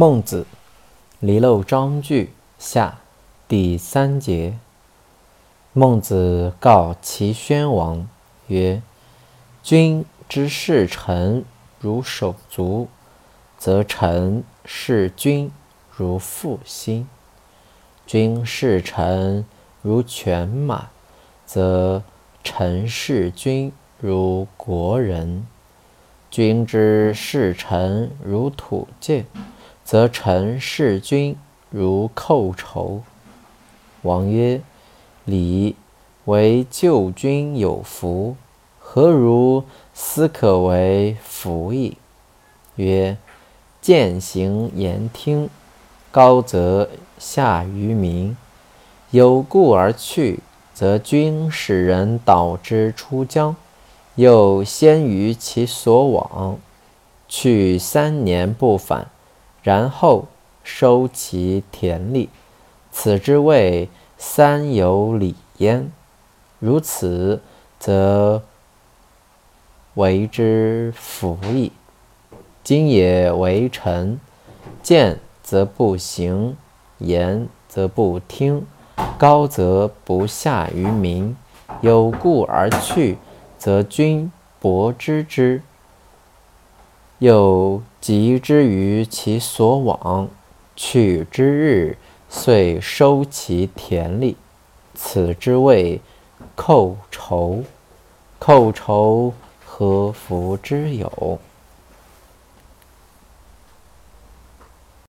孟子，离娄章句下第三节。孟子告齐宣王曰：“君之视臣如手足，则臣视君如腹心；君视臣如犬马，则臣视君如国人；君之视臣如土芥。”则臣视君如寇仇。王曰：“礼为救君有福，何如斯可为福矣？”曰：“践行言听，高则下于民。有故而去，则君使人导之出疆，又先于其所往，去三年不返。”然后收其田力，此之谓三有礼焉。如此，则为之福矣。今也为臣，见则不行，言则不听，高则不下于民。有故而去，则君薄之之。又及之于其所往，去之日，遂收其田力，此之谓寇仇。寇仇，何福之有？